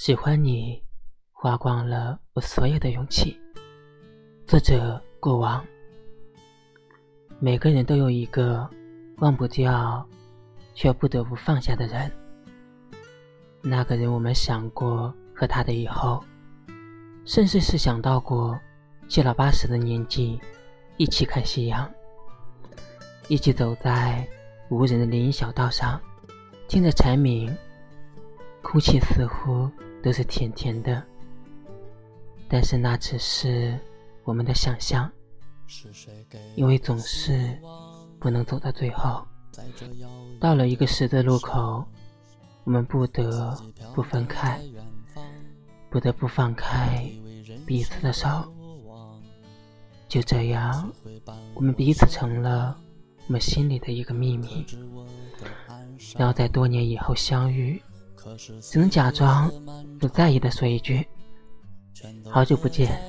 喜欢你，花光了我所有的勇气。作者：过往。每个人都有一个忘不掉，却不得不放下的人。那个人，我们想过和他的以后，甚至是想到过七老八十的年纪，一起看夕阳，一起走在无人的林荫小道上，听着蝉鸣，空气似乎。都是甜甜的，但是那只是我们的想象，因为总是不能走到最后。到了一个十字路口，我们不得不分开，不得不放开彼此的手。就这样，我们彼此成了我们心里的一个秘密。然后在多年以后相遇。只能假装不在意的说一句：“好久不见。”